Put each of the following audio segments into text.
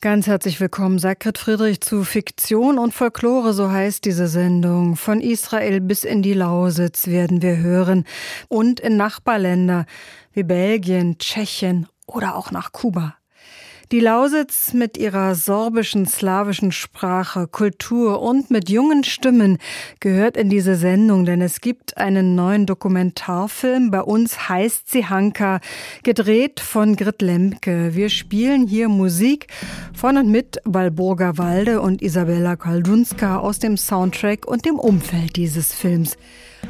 Ganz herzlich willkommen, Sakrit Friedrich zu Fiktion und Folklore, so heißt diese Sendung. Von Israel bis in die Lausitz werden wir hören und in Nachbarländer wie Belgien, Tschechien oder auch nach Kuba. Die Lausitz mit ihrer sorbischen, slawischen Sprache, Kultur und mit jungen Stimmen gehört in diese Sendung, denn es gibt einen neuen Dokumentarfilm. Bei uns heißt sie Hanka, gedreht von Grit Lemke. Wir spielen hier Musik von und mit Walburga Walde und Isabella Kaldunska aus dem Soundtrack und dem Umfeld dieses Films.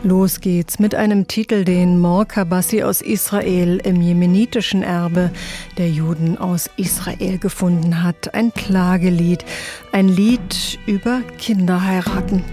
Los geht's mit einem Titel, den Morka Bassi aus Israel im jemenitischen Erbe der Juden aus Israel gefunden hat. Ein Klagelied, ein Lied über Kinderheiraten.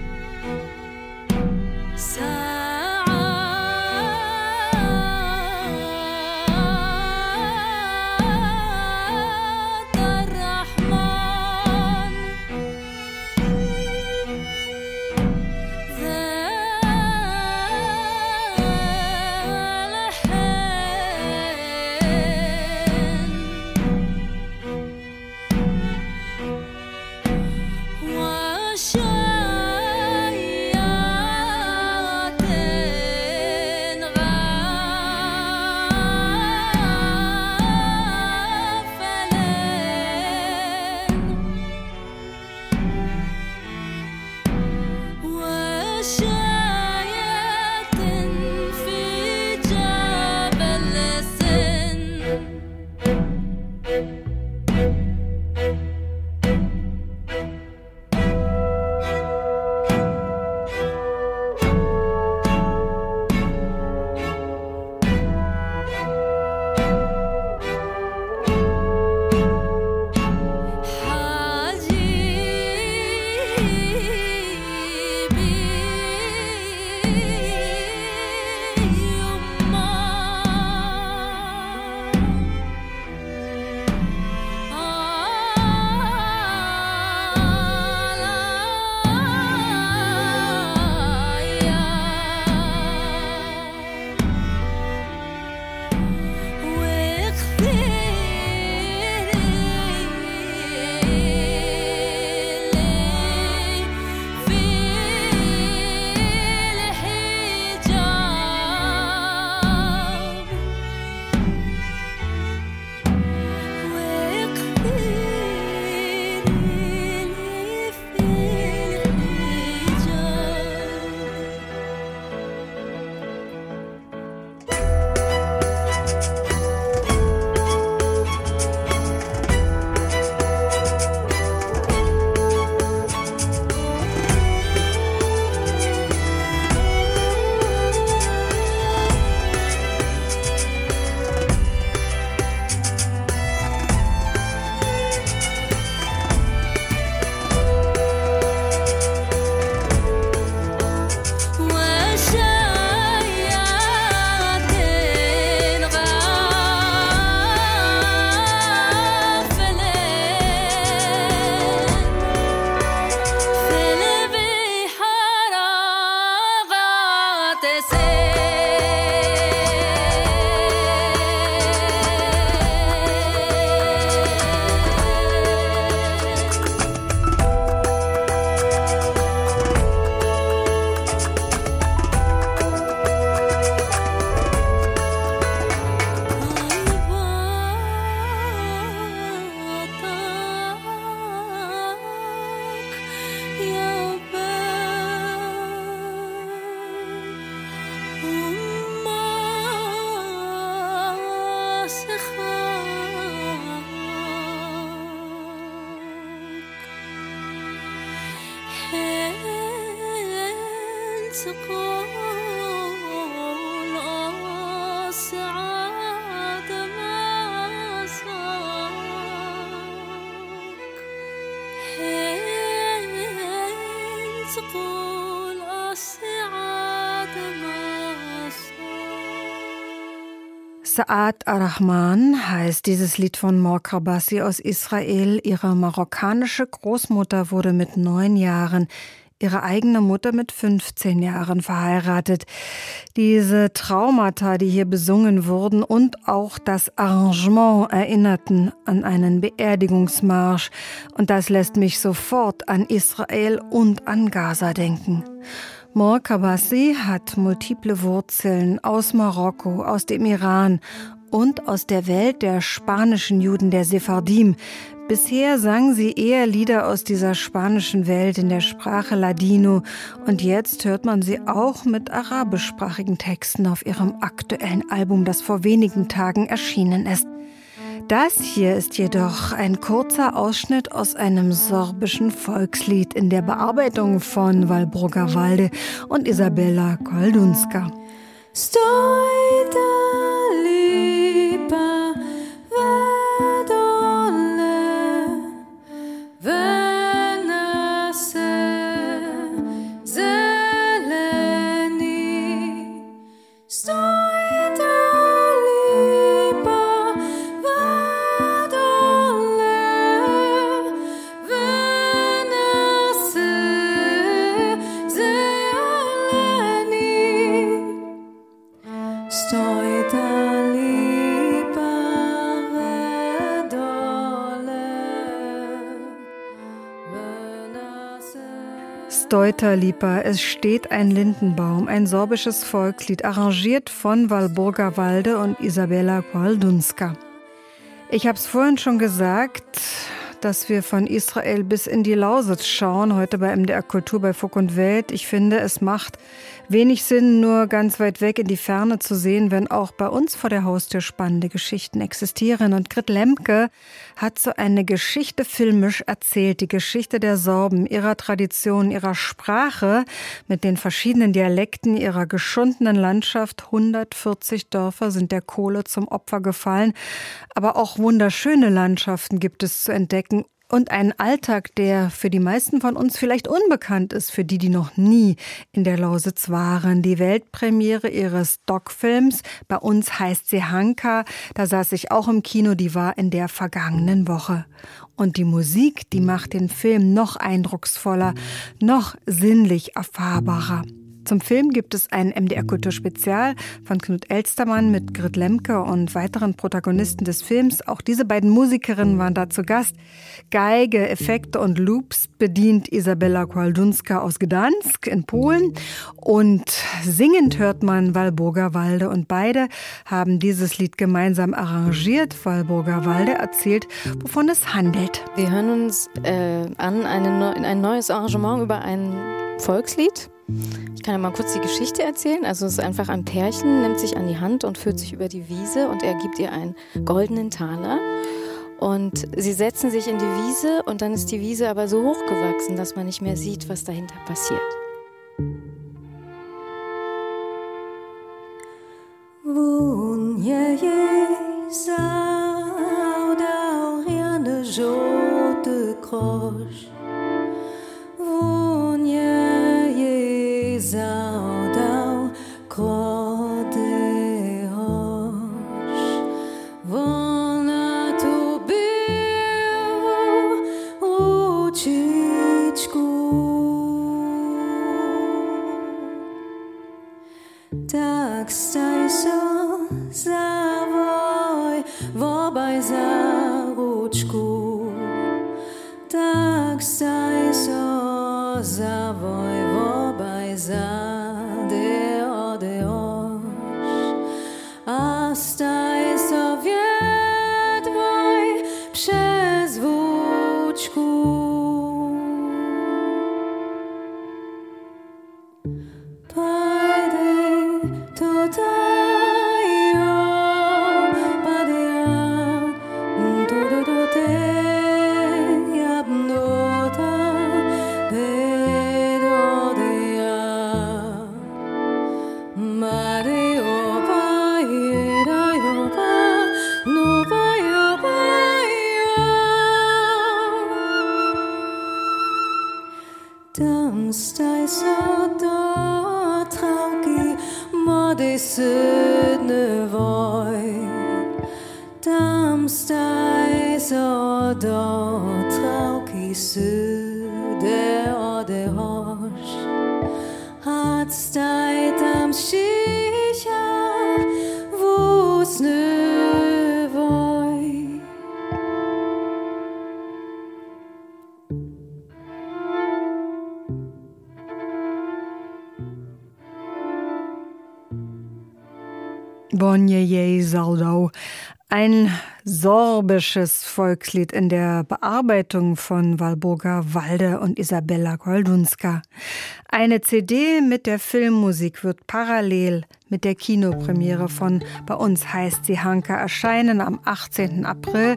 Sa'ad Arrahman heißt dieses Lied von Morkabassi aus Israel. Ihre marokkanische Großmutter wurde mit neun Jahren ihre eigene Mutter mit 15 Jahren verheiratet. Diese Traumata, die hier besungen wurden und auch das Arrangement erinnerten an einen Beerdigungsmarsch. Und das lässt mich sofort an Israel und an Gaza denken. Mor Kabassi hat multiple Wurzeln aus Marokko, aus dem Iran und aus der Welt der spanischen Juden der Sephardim. Bisher sang sie eher Lieder aus dieser spanischen Welt in der Sprache Ladino und jetzt hört man sie auch mit arabischsprachigen Texten auf ihrem aktuellen Album, das vor wenigen Tagen erschienen ist. Das hier ist jedoch ein kurzer Ausschnitt aus einem sorbischen Volkslied in der Bearbeitung von Walburga Walde und Isabella Koldunska. Stoita Deuterlipa, es steht ein Lindenbaum, ein sorbisches Volkslied, arrangiert von Walburga Walde und Isabella Koldunska. Ich habe es vorhin schon gesagt, dass wir von Israel bis in die Lausitz schauen, heute bei MDR Kultur bei Fug und Welt. Ich finde, es macht wenig Sinn, nur ganz weit weg in die Ferne zu sehen, wenn auch bei uns vor der Haustür spannende Geschichten existieren. Und Grit Lemke hat so eine Geschichte filmisch erzählt, die Geschichte der Sorben, ihrer Tradition, ihrer Sprache, mit den verschiedenen Dialekten ihrer geschundenen Landschaft. 140 Dörfer sind der Kohle zum Opfer gefallen. Aber auch wunderschöne Landschaften gibt es zu entdecken und einen Alltag, der für die meisten von uns vielleicht unbekannt ist, für die, die noch nie in der Lausitz waren. Die Weltpremiere ihres Doc-Films, bei uns heißt sie Hanka, da saß ich auch im Kino, die war in der vergangenen Woche. Und die Musik, die macht den Film noch eindrucksvoller, noch sinnlich erfahrbarer. Zum Film gibt es ein MDR Kulturspezial von Knut Elstermann mit Grit Lemke und weiteren Protagonisten des Films. Auch diese beiden Musikerinnen waren da zu Gast. Geige, Effekte und Loops bedient Isabella Kwaldunska aus Gdansk in Polen. Und singend hört man Walburga Walde. Und beide haben dieses Lied gemeinsam arrangiert. Walburga Walde erzählt, wovon es handelt. Wir hören uns äh, an eine, ein neues Arrangement über ein Volkslied ich kann ja mal kurz die Geschichte erzählen. Also es ist einfach ein Pärchen, nimmt sich an die Hand und führt sich über die Wiese und er gibt ihr einen goldenen Taler. Und sie setzen sich in die Wiese und dann ist die Wiese aber so hochgewachsen, dass man nicht mehr sieht, was dahinter passiert. não d'antre ao qui se dehors dehors hat steit am shicha vos nevoy Bonje je saldo ein sorbisches Volkslied in der Bearbeitung von Walburga Walde und Isabella Goldunska. Eine CD mit der Filmmusik wird parallel mit der Kinopremiere von Bei uns heißt sie Hanka erscheinen am 18. April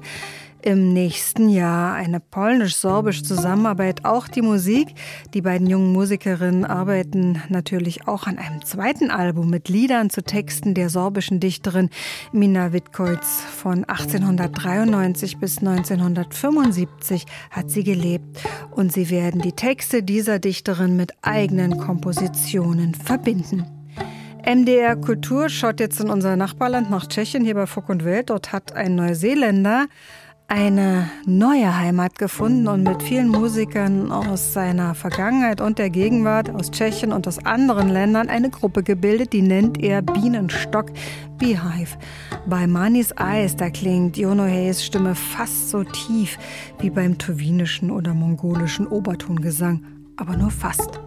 im nächsten Jahr eine polnisch-sorbische Zusammenarbeit, auch die Musik. Die beiden jungen Musikerinnen arbeiten natürlich auch an einem zweiten Album mit Liedern zu Texten der sorbischen Dichterin Mina Witkowitz. Von 1893 bis 1975 hat sie gelebt und sie werden die Texte dieser Dichterin mit eigenen Kompositionen verbinden. MDR Kultur schaut jetzt in unser Nachbarland nach Tschechien, hier bei Fuck und Welt. Dort hat ein Neuseeländer eine neue Heimat gefunden und mit vielen Musikern aus seiner Vergangenheit und der Gegenwart, aus Tschechien und aus anderen Ländern, eine Gruppe gebildet, die nennt er Bienenstock Beehive. Bei Manis Eyes, da klingt Jono Hayes Stimme fast so tief wie beim tuwinischen oder mongolischen Obertongesang, aber nur fast.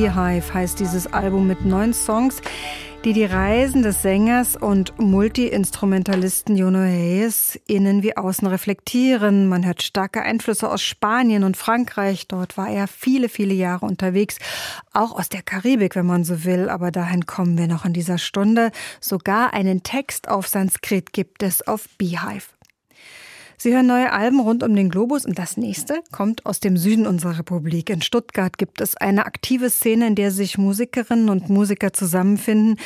Beehive heißt dieses Album mit neun Songs, die die Reisen des Sängers und Multi-Instrumentalisten Jono Hayes innen wie außen reflektieren. Man hört starke Einflüsse aus Spanien und Frankreich. Dort war er viele, viele Jahre unterwegs. Auch aus der Karibik, wenn man so will. Aber dahin kommen wir noch in dieser Stunde. Sogar einen Text auf Sanskrit gibt es auf Beehive. Sie hören neue Alben rund um den Globus und das nächste kommt aus dem Süden unserer Republik. In Stuttgart gibt es eine aktive Szene, in der sich Musikerinnen und Musiker zusammenfinden,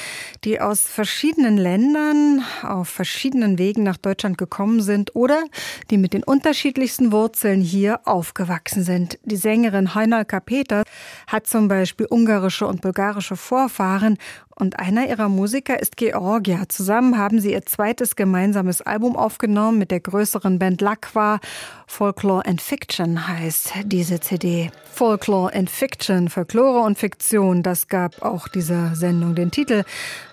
die aus verschiedenen Ländern auf verschiedenen Wegen nach Deutschland gekommen sind oder die mit den unterschiedlichsten Wurzeln hier aufgewachsen sind. Die Sängerin Heinalka Peter hat zum Beispiel ungarische und bulgarische Vorfahren und einer ihrer Musiker ist Georgia. Zusammen haben sie ihr zweites gemeinsames Album aufgenommen mit der größeren Band Lakwa. Folklore and Fiction heißt diese CD. Folklore and Fiction, Folklore und Fiktion, das gab auch dieser Sendung den Titel.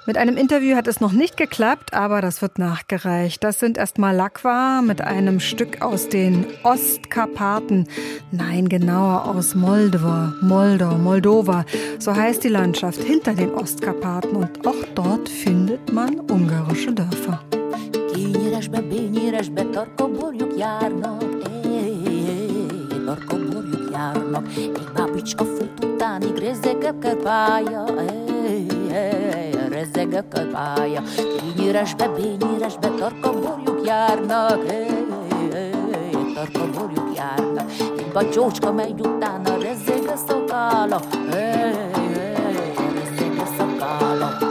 Mit einem Interview hat es noch nicht geklappt, aber das wird nachgereicht. Das sind erstmal Lakwa mit einem Stück aus den Ostkarpaten. Nein, genauer aus Moldova, Moldau, Moldova. So heißt die Landschaft hinter den Ostkarpaten und auch dort findet man ungarische Dörfer. Kényeresbe, bényeresbe, torkoborjuk járnak, torkoborjuk járnak, egy rezeg a kabája. Kényüresbe, bényüresbe tarka borjuk járnak, hey, hey, hey, tarka borjuk járnak. Épp a csócska megy utána, rezeg a szakála, hey, hey, rezeg a szakála.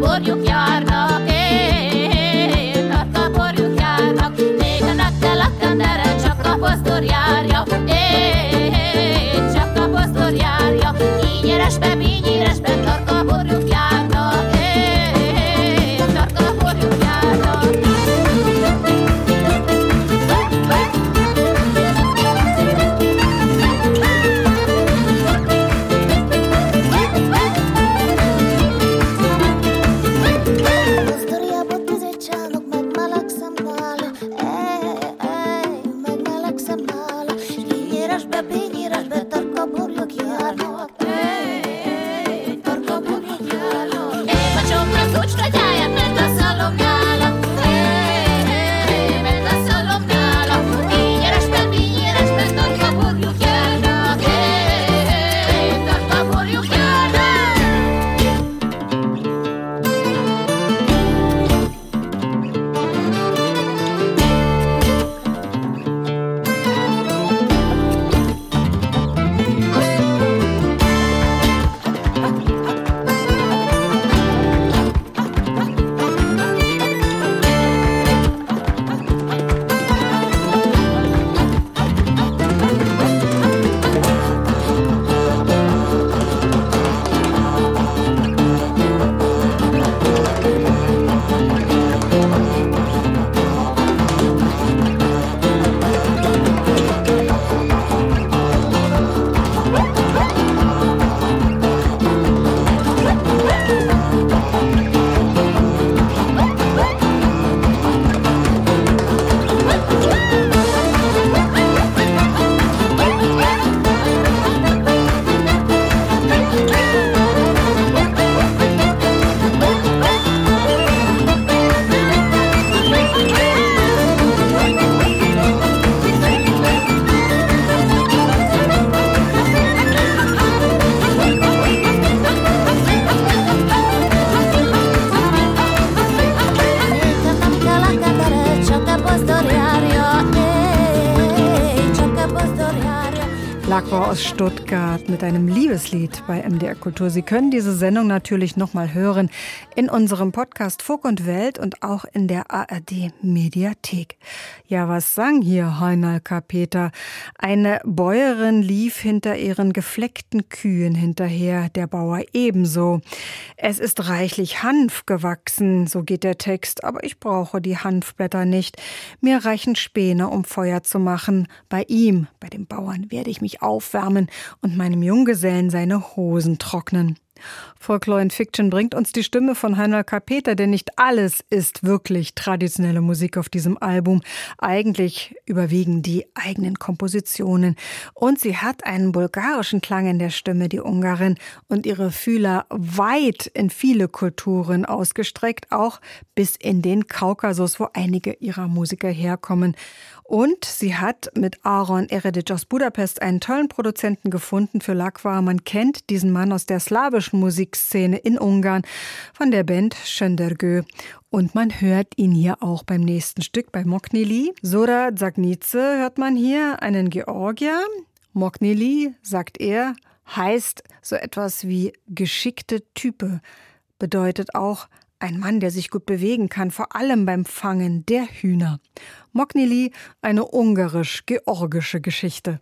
favor, yo Kultur. Sie können diese Sendung natürlich nochmal hören in unserem Podcast Fug und Welt und auch in der ARD Mediathek. Ja, was sang hier Heinalka Peter? Eine Bäuerin lief hinter ihren gefleckten Kühen hinterher, der Bauer ebenso. Es ist reichlich Hanf gewachsen, so geht der Text, aber ich brauche die Hanfblätter nicht. Mir reichen Späne, um Feuer zu machen. Bei ihm, bei dem Bauern, werde ich mich aufwärmen und meinem Junggesellen seine Hosen trocknen trocknen. Folklore and Fiction bringt uns die Stimme von Heinrich Kapeter, denn nicht alles ist wirklich traditionelle Musik auf diesem Album. Eigentlich überwiegen die eigenen Kompositionen. Und sie hat einen bulgarischen Klang in der Stimme, die Ungarin, und ihre Fühler weit in viele Kulturen ausgestreckt, auch bis in den Kaukasus, wo einige ihrer Musiker herkommen. Und sie hat mit Aaron Eredic aus Budapest einen tollen Produzenten gefunden für Lakwa. Man kennt diesen Mann aus der slawischen Musikszene in Ungarn von der Band Schöndergö. Und man hört ihn hier auch beim nächsten Stück bei Moknili. Sora Zagnice hört man hier, einen Georgier. Moknili, sagt er, heißt so etwas wie geschickte Type, bedeutet auch ein Mann, der sich gut bewegen kann, vor allem beim Fangen der Hühner. Moknili, eine ungarisch-georgische Geschichte.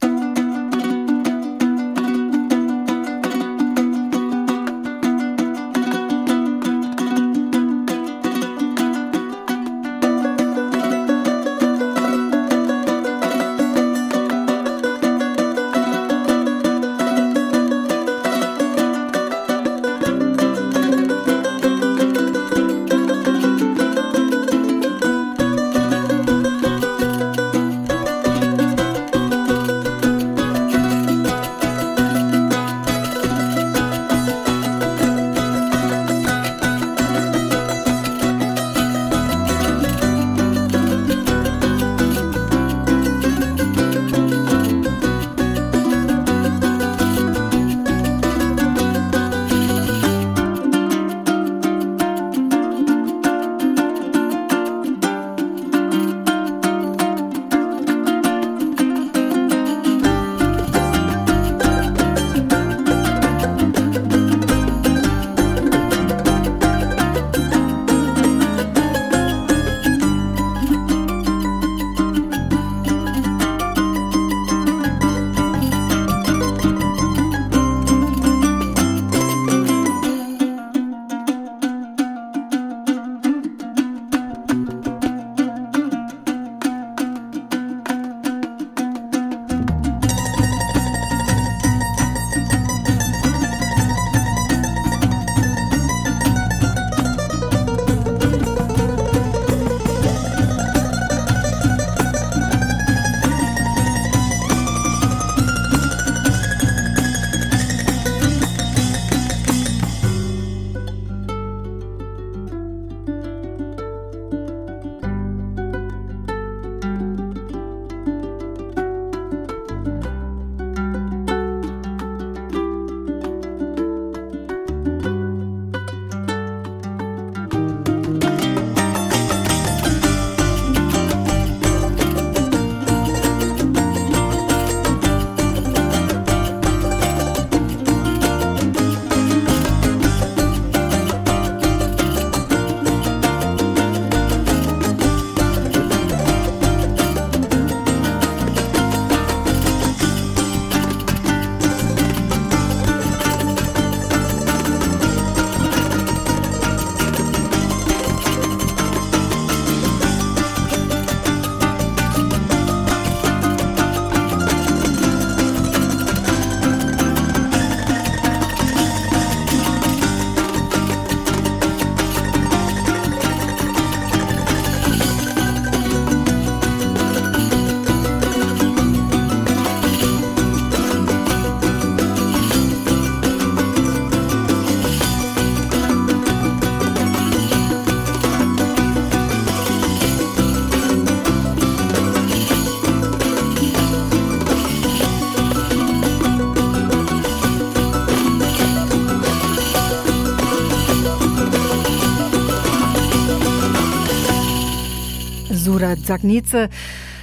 Surat Sagnice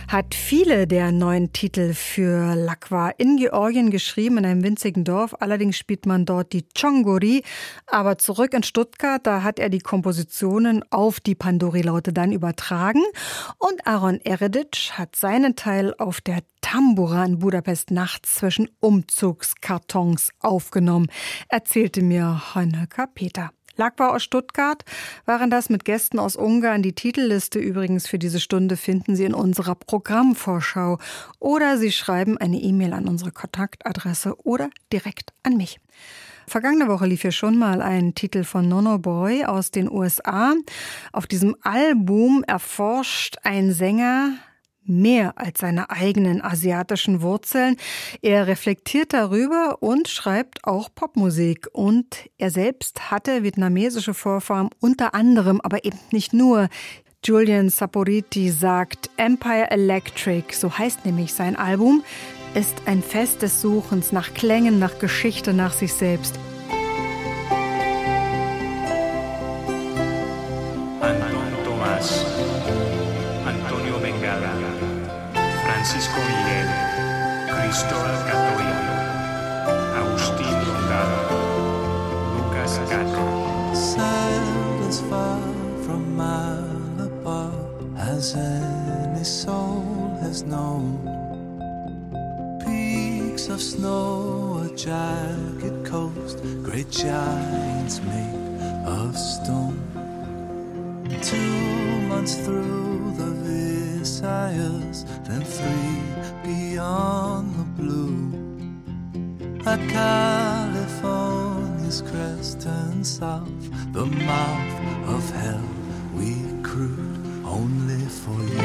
hat viele der neuen Titel für Lakwa in Georgien geschrieben, in einem winzigen Dorf. Allerdings spielt man dort die Chongori. Aber zurück in Stuttgart, da hat er die Kompositionen auf die Pandori-Laute dann übertragen. Und Aaron Eredic hat seinen Teil auf der Tambura in Budapest nachts zwischen Umzugskartons aufgenommen, erzählte mir Honecker Peter. Lagwa aus Stuttgart waren das mit Gästen aus Ungarn. Die Titelliste übrigens für diese Stunde finden Sie in unserer Programmvorschau. Oder Sie schreiben eine E-Mail an unsere Kontaktadresse oder direkt an mich. Vergangene Woche lief hier schon mal ein Titel von Nono Boy aus den USA. Auf diesem Album erforscht ein Sänger mehr als seine eigenen asiatischen Wurzeln. Er reflektiert darüber und schreibt auch Popmusik. Und er selbst hatte vietnamesische Vorfahren, unter anderem, aber eben nicht nur. Julian Saporiti sagt, Empire Electric, so heißt nämlich sein Album, ist ein Fest des Suchens nach Klängen, nach Geschichte, nach sich selbst. Cristóbal Catoya, Agustín Lucas far from Malabar as any soul has known. Peaks of snow, a jagged coast, great giants made of stone. Two months through the Visayas then three beyond the blue. A California's crest and south, the mouth of hell we crude only for you.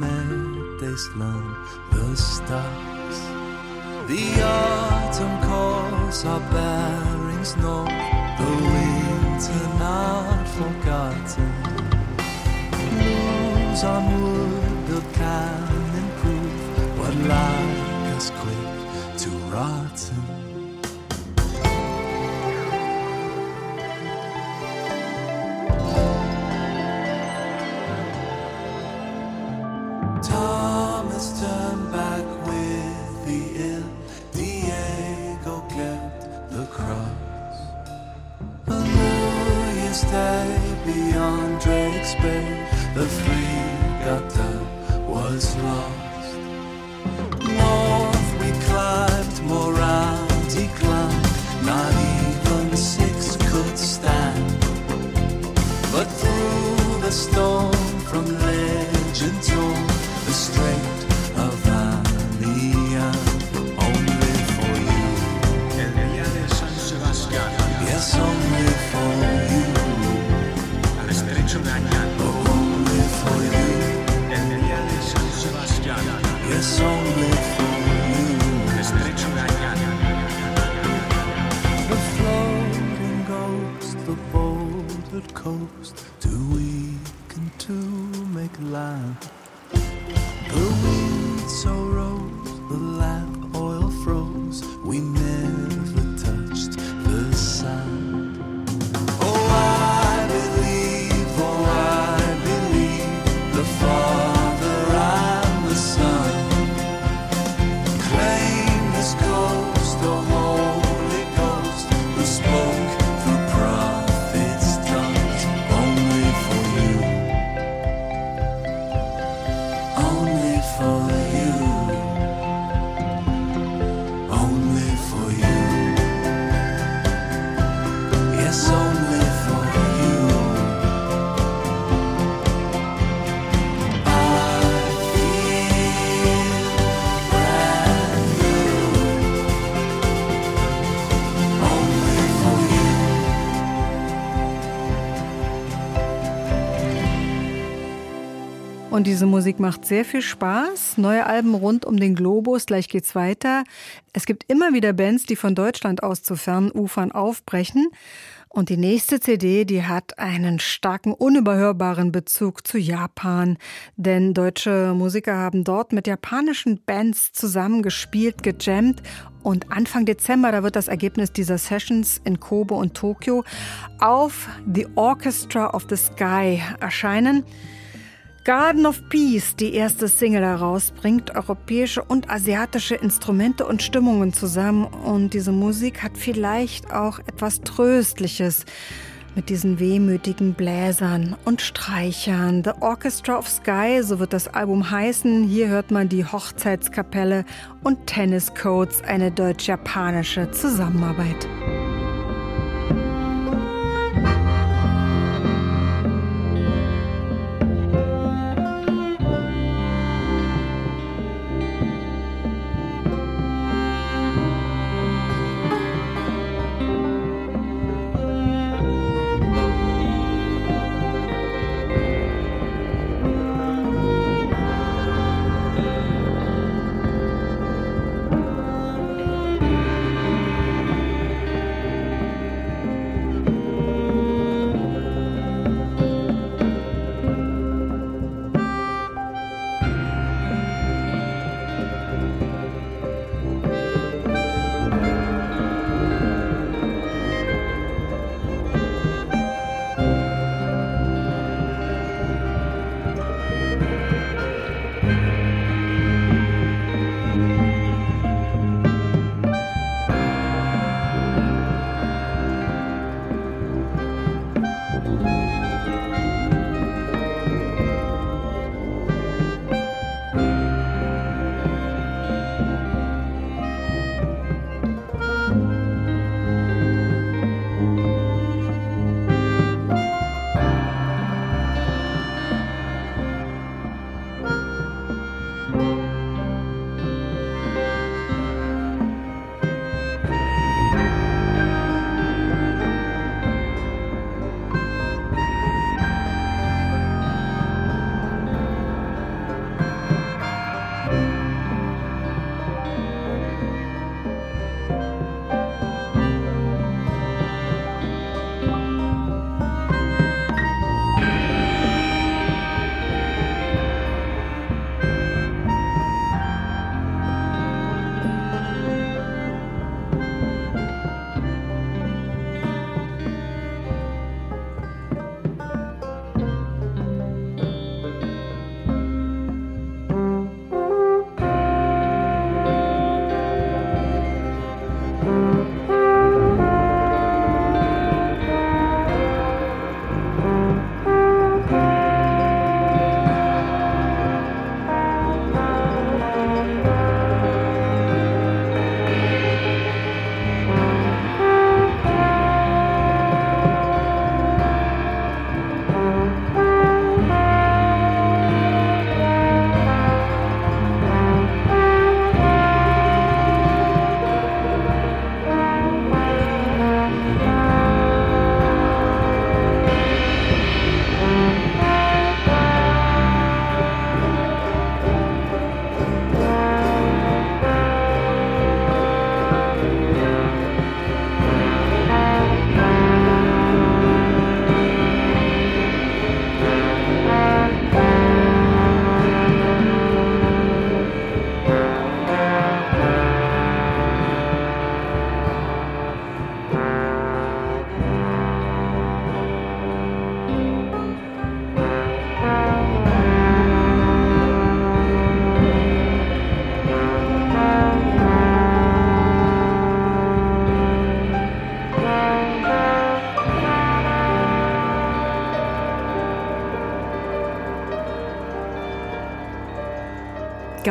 wasteland, the stars. The autumn calls our bearings. No, the winter not forgotten. Moons on wood, the can improve. what life has quick to rotten. Und diese Musik macht sehr viel Spaß. Neue Alben rund um den Globus, gleich geht's weiter. Es gibt immer wieder Bands, die von Deutschland aus zu fernen Ufern aufbrechen. Und die nächste CD, die hat einen starken, unüberhörbaren Bezug zu Japan. Denn deutsche Musiker haben dort mit japanischen Bands zusammengespielt, gejammt. Und Anfang Dezember, da wird das Ergebnis dieser Sessions in Kobe und Tokio auf The Orchestra of the Sky erscheinen. Garden of Peace, die erste Single daraus, bringt europäische und asiatische Instrumente und Stimmungen zusammen und diese Musik hat vielleicht auch etwas Tröstliches mit diesen wehmütigen Bläsern und Streichern. The Orchestra of Sky, so wird das Album heißen. Hier hört man die Hochzeitskapelle und Tennis Codes, eine deutsch-japanische Zusammenarbeit.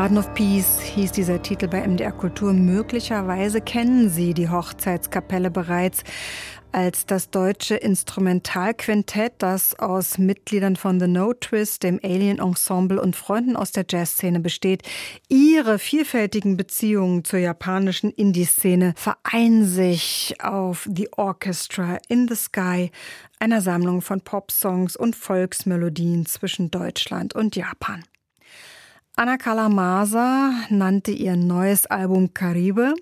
Garden of Peace hieß dieser Titel bei MDR Kultur. Möglicherweise kennen Sie die Hochzeitskapelle bereits als das deutsche Instrumentalquintett, das aus Mitgliedern von The No Twist, dem Alien Ensemble und Freunden aus der Jazzszene besteht. Ihre vielfältigen Beziehungen zur japanischen Indie-Szene vereinen sich auf The Orchestra in the Sky, einer Sammlung von Popsongs und Volksmelodien zwischen Deutschland und Japan. Anna Kalamasa nannte ihr neues Album Caribe.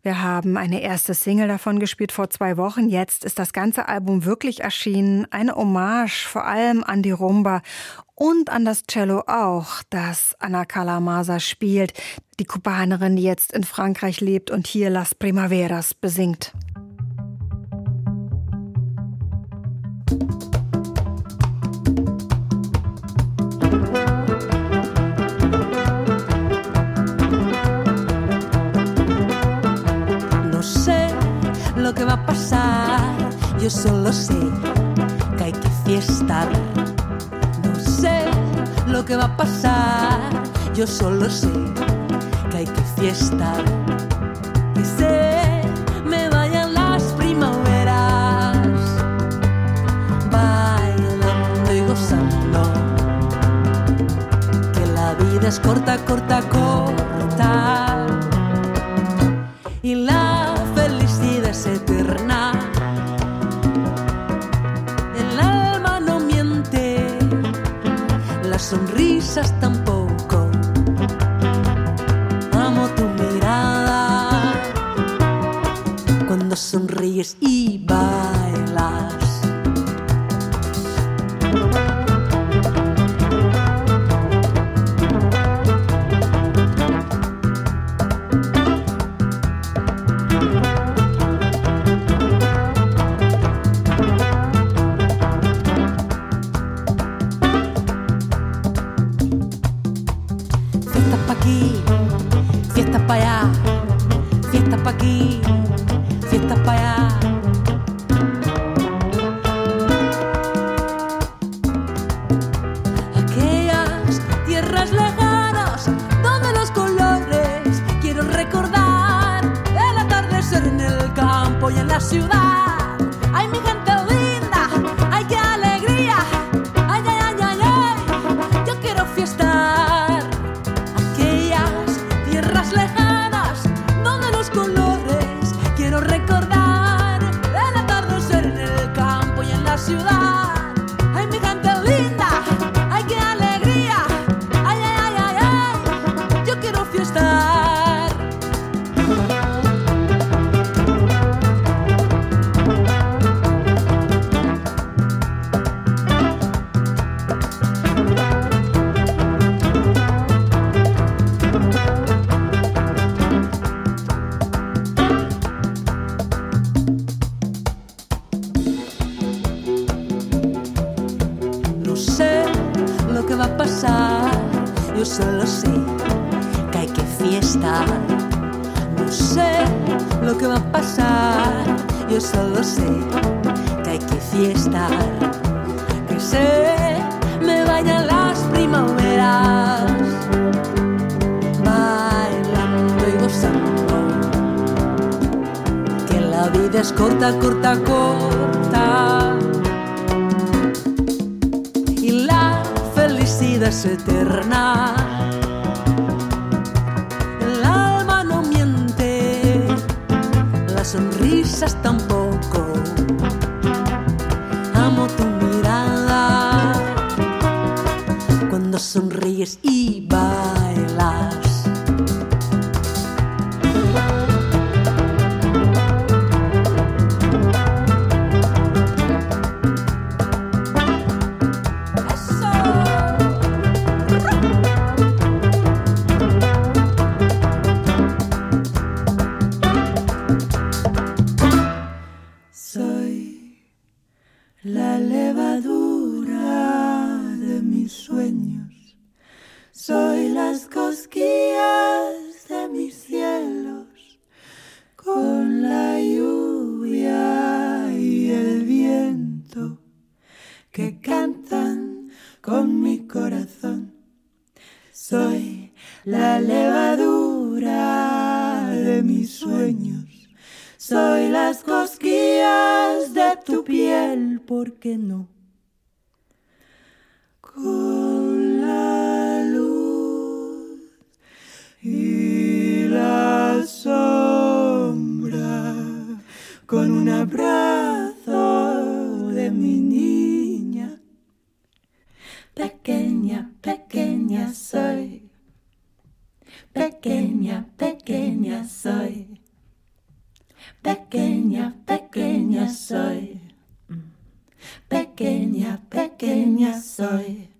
Wir haben eine erste Single davon gespielt vor zwei Wochen. Jetzt ist das ganze Album wirklich erschienen. Eine Hommage vor allem an die Rumba und an das Cello auch, das Anna Calamasa spielt. Die Kubanerin, die jetzt in Frankreich lebt und hier Las Primaveras besingt. Que va a pasar. Yo solo sé que hay que fiestar. No sé lo que va a pasar. Yo solo sé que hay que fiestar. Que se me vayan las primaveras. Bailando y gozando. Que la vida es corta, corta, corta. Sonrisas tampoco. Amo tu mirada cuando sonríes y 城市。da kortako Pequeña, pequeña soy. Pequeña, pequeña soy.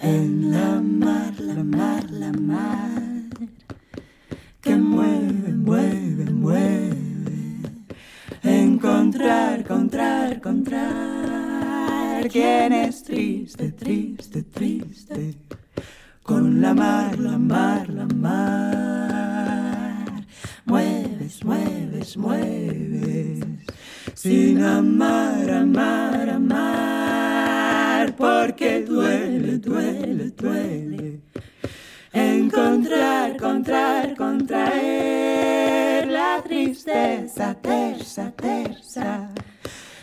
En la mar, la mar, la mar. Que mueve, mueve, mueve. Encontrar, encontrar, encontrar. Quien es triste, triste, triste. Con la mar, la mar, la mar. Mueves, mueves. Sin amar, amar, amar. Porque duele, duele, duele. Encontrar, encontrar, contraer la tristeza tersa, tersa.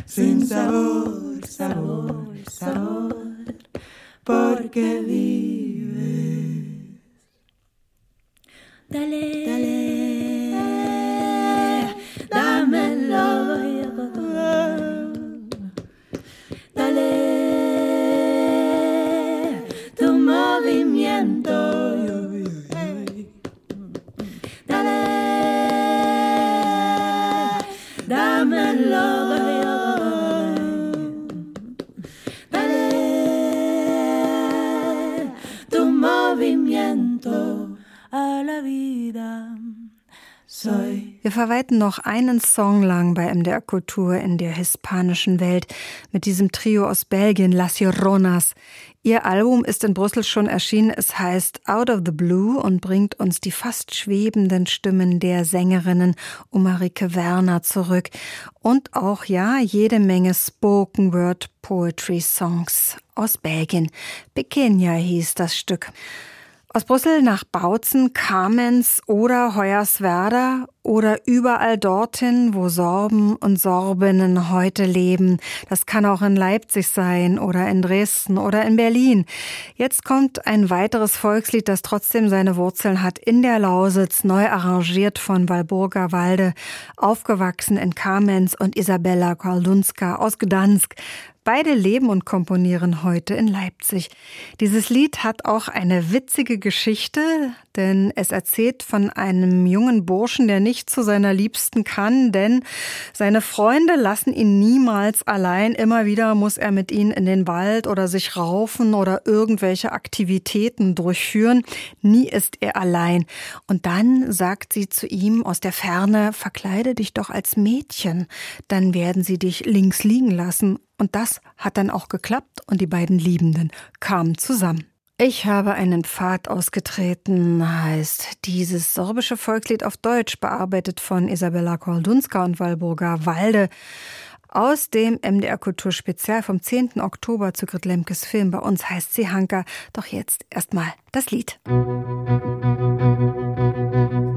Sin sabor, sabor, sabor. Porque vives. Dale, dale, Wir verweiten noch einen Song lang bei MDR Kultur in der hispanischen Welt mit diesem Trio aus Belgien, Las Lloronas. Ihr Album ist in Brüssel schon erschienen. Es heißt Out of the Blue und bringt uns die fast schwebenden Stimmen der Sängerinnen um Marike Werner zurück. Und auch, ja, jede Menge Spoken Word Poetry Songs aus Belgien. Pequeña hieß das Stück. Aus Brüssel nach Bautzen, Kamenz oder Hoyerswerda oder überall dorthin, wo Sorben und Sorbinnen heute leben. Das kann auch in Leipzig sein oder in Dresden oder in Berlin. Jetzt kommt ein weiteres Volkslied, das trotzdem seine Wurzeln hat in der Lausitz, neu arrangiert von Walburga Walde, aufgewachsen in Kamenz und Isabella Korlunska aus Gdansk. Beide leben und komponieren heute in Leipzig. Dieses Lied hat auch eine witzige Geschichte, denn es erzählt von einem jungen Burschen, der nicht zu seiner Liebsten kann, denn seine Freunde lassen ihn niemals allein. Immer wieder muss er mit ihnen in den Wald oder sich raufen oder irgendwelche Aktivitäten durchführen. Nie ist er allein. Und dann sagt sie zu ihm aus der Ferne, verkleide dich doch als Mädchen, dann werden sie dich links liegen lassen und das hat dann auch geklappt und die beiden Liebenden kamen zusammen. Ich habe einen Pfad ausgetreten, heißt dieses sorbische Volkslied auf Deutsch, bearbeitet von Isabella Koldunska und Walburga Walde. Aus dem MDR Kulturspezial vom 10. Oktober zu Grit Lemkes Film. Bei uns heißt sie Hanka. Doch jetzt erstmal das Lied. Redne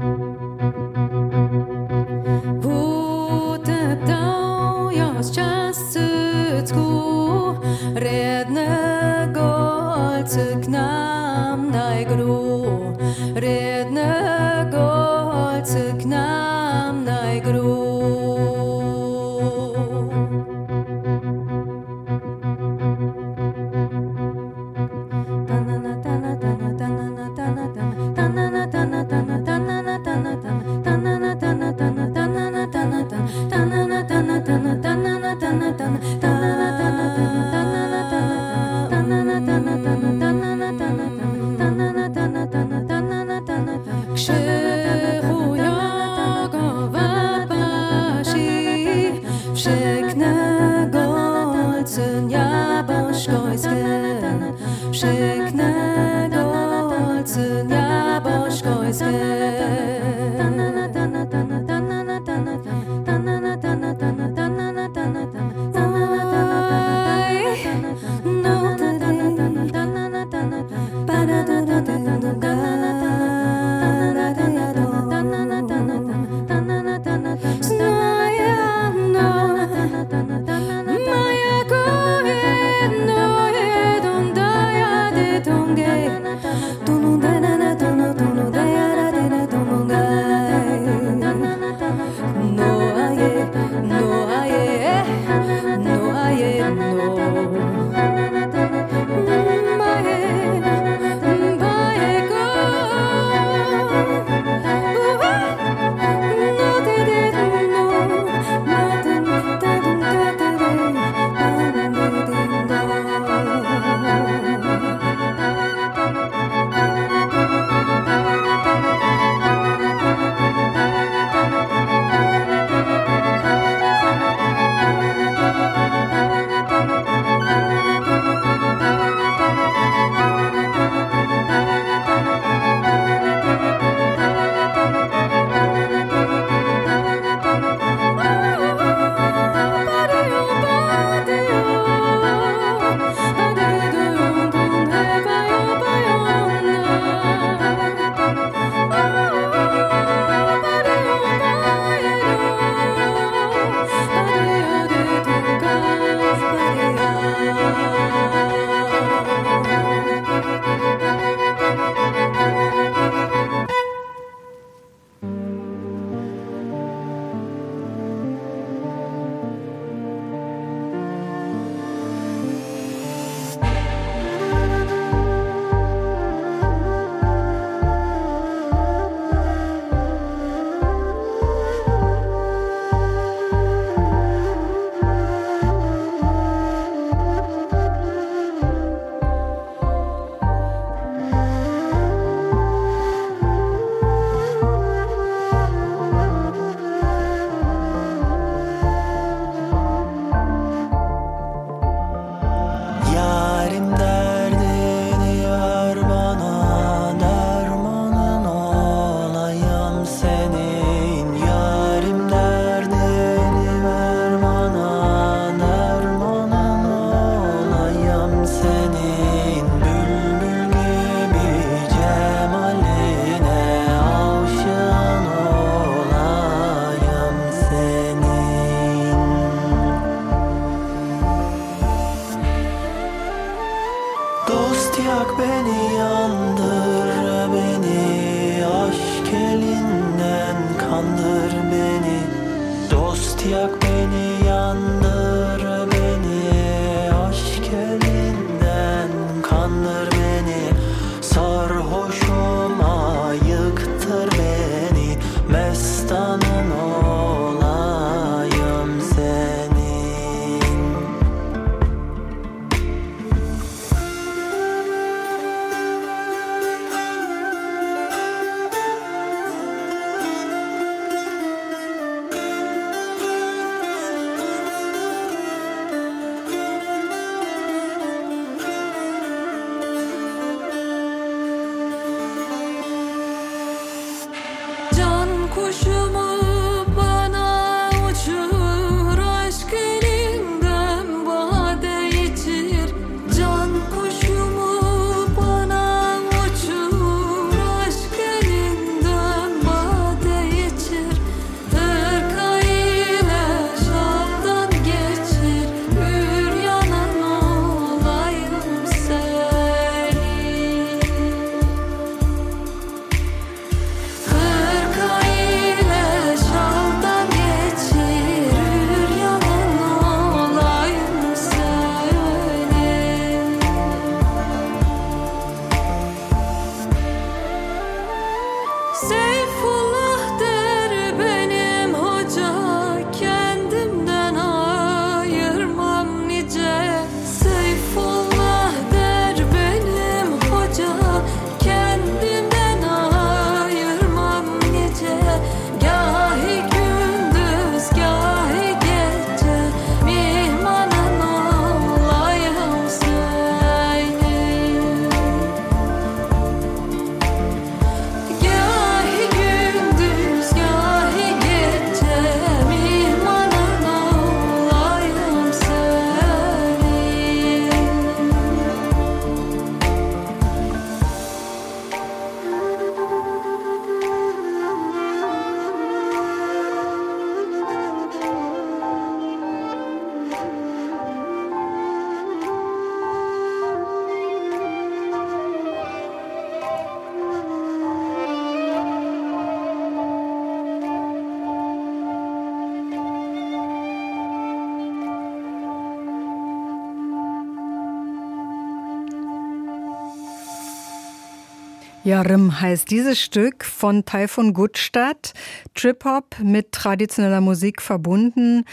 Jarim heißt dieses Stück von Taifun Gutstadt, Trip-Hop mit traditioneller Musik verbunden.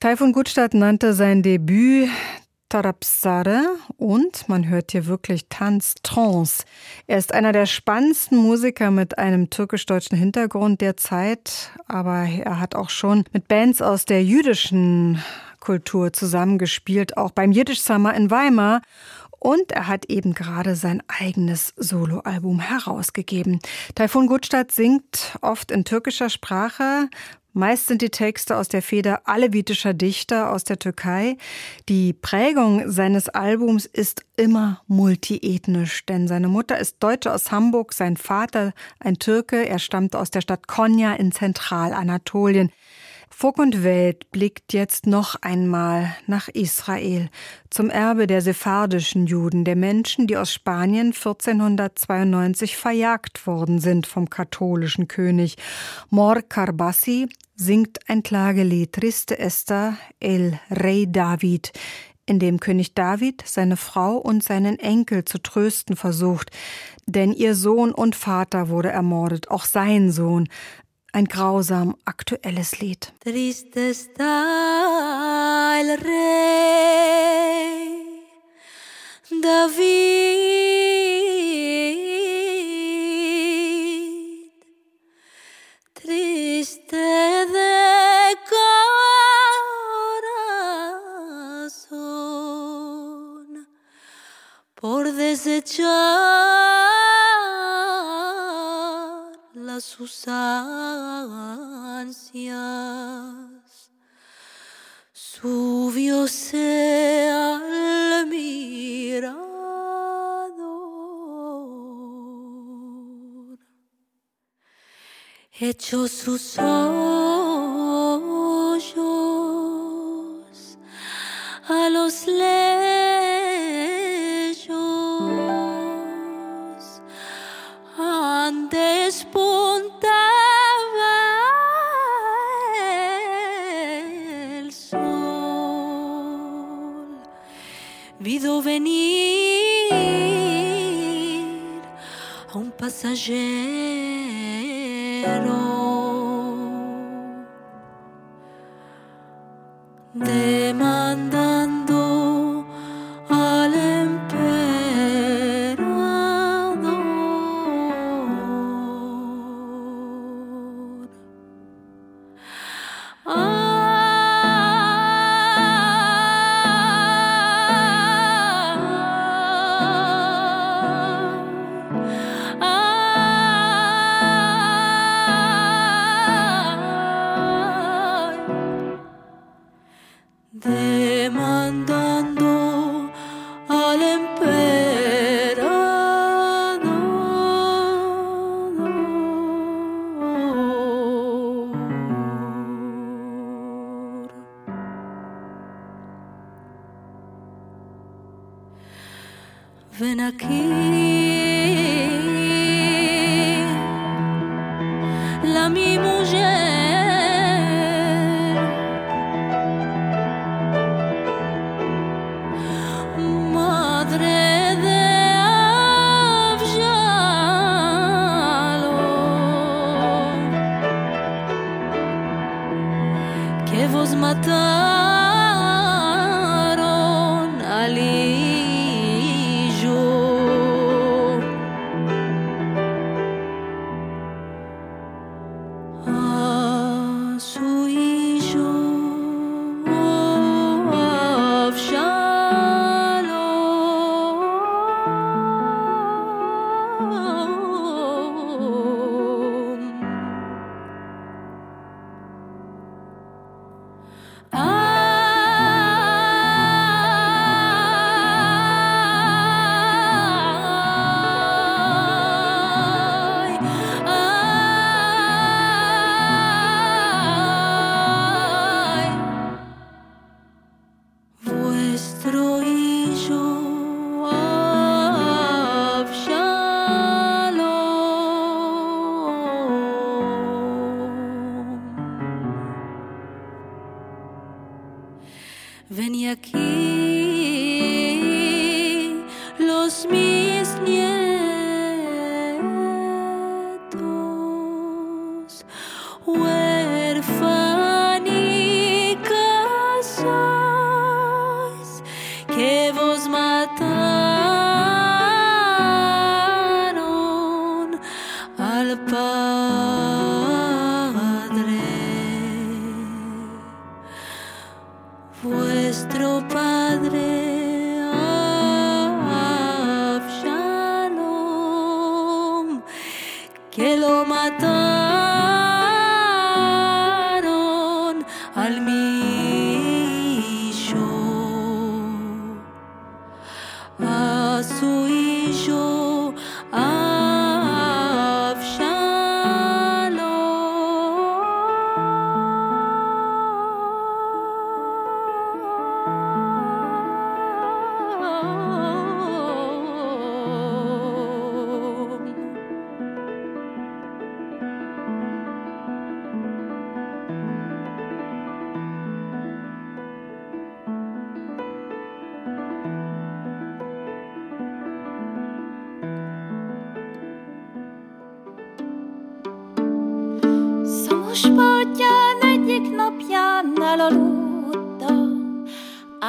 Taifun Gutstadt nannte sein Debüt Tarapsare und man hört hier wirklich Tanz, Trance. Er ist einer der spannendsten Musiker mit einem türkisch-deutschen Hintergrund der Zeit, aber er hat auch schon mit Bands aus der jüdischen Kultur zusammengespielt, auch beim Jiddisch Summer in Weimar und er hat eben gerade sein eigenes Soloalbum herausgegeben. Taifun Gutstadt singt oft in türkischer Sprache. Meist sind die Texte aus der Feder alevitischer Dichter aus der Türkei. Die Prägung seines Albums ist immer multiethnisch, denn seine Mutter ist Deutsche aus Hamburg, sein Vater ein Türke, er stammt aus der Stadt Konya in Zentralanatolien. Fug und Welt blickt jetzt noch einmal nach Israel, zum Erbe der sephardischen Juden, der Menschen, die aus Spanien 1492 verjagt worden sind vom katholischen König. Mor Karbassi singt ein Klagelied Triste Esther El Rey David, in dem König David seine Frau und seinen Enkel zu trösten versucht, denn ihr Sohn und Vater wurde ermordet, auch sein Sohn, ein grausam aktuelles Lied. Triste está rey David, triste de corazón por desechar sus ansias. Subióse al mirador, echó sus hoyos a los lechos. caballero.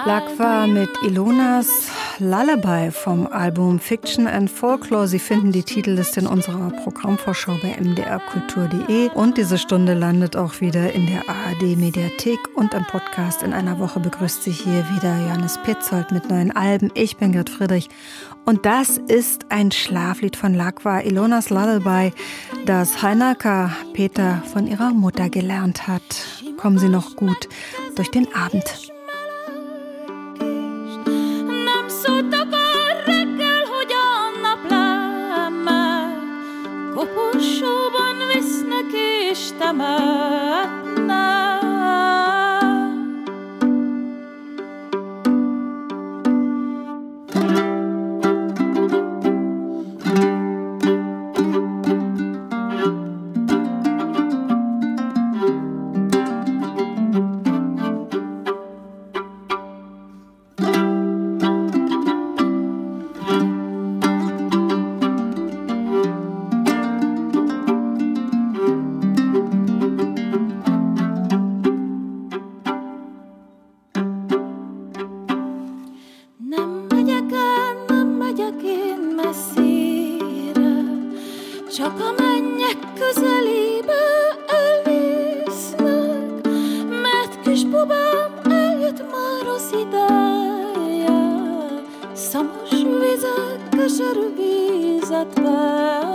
Lakwa mit Ilonas Lullaby vom Album Fiction and Folklore. Sie finden die Titelliste in unserer Programmvorschau bei mdrkultur.de und diese Stunde landet auch wieder in der ARD Mediathek und im Podcast. In einer Woche begrüßt Sie hier wieder Johannes Petzold mit neuen Alben. Ich bin Gerd Friedrich und das ist ein Schlaflied von Lakwa, Ilonas Lullaby, das Heinaka Peter von ihrer Mutter gelernt hat. Kommen Sie noch gut durch den Abend. твоя.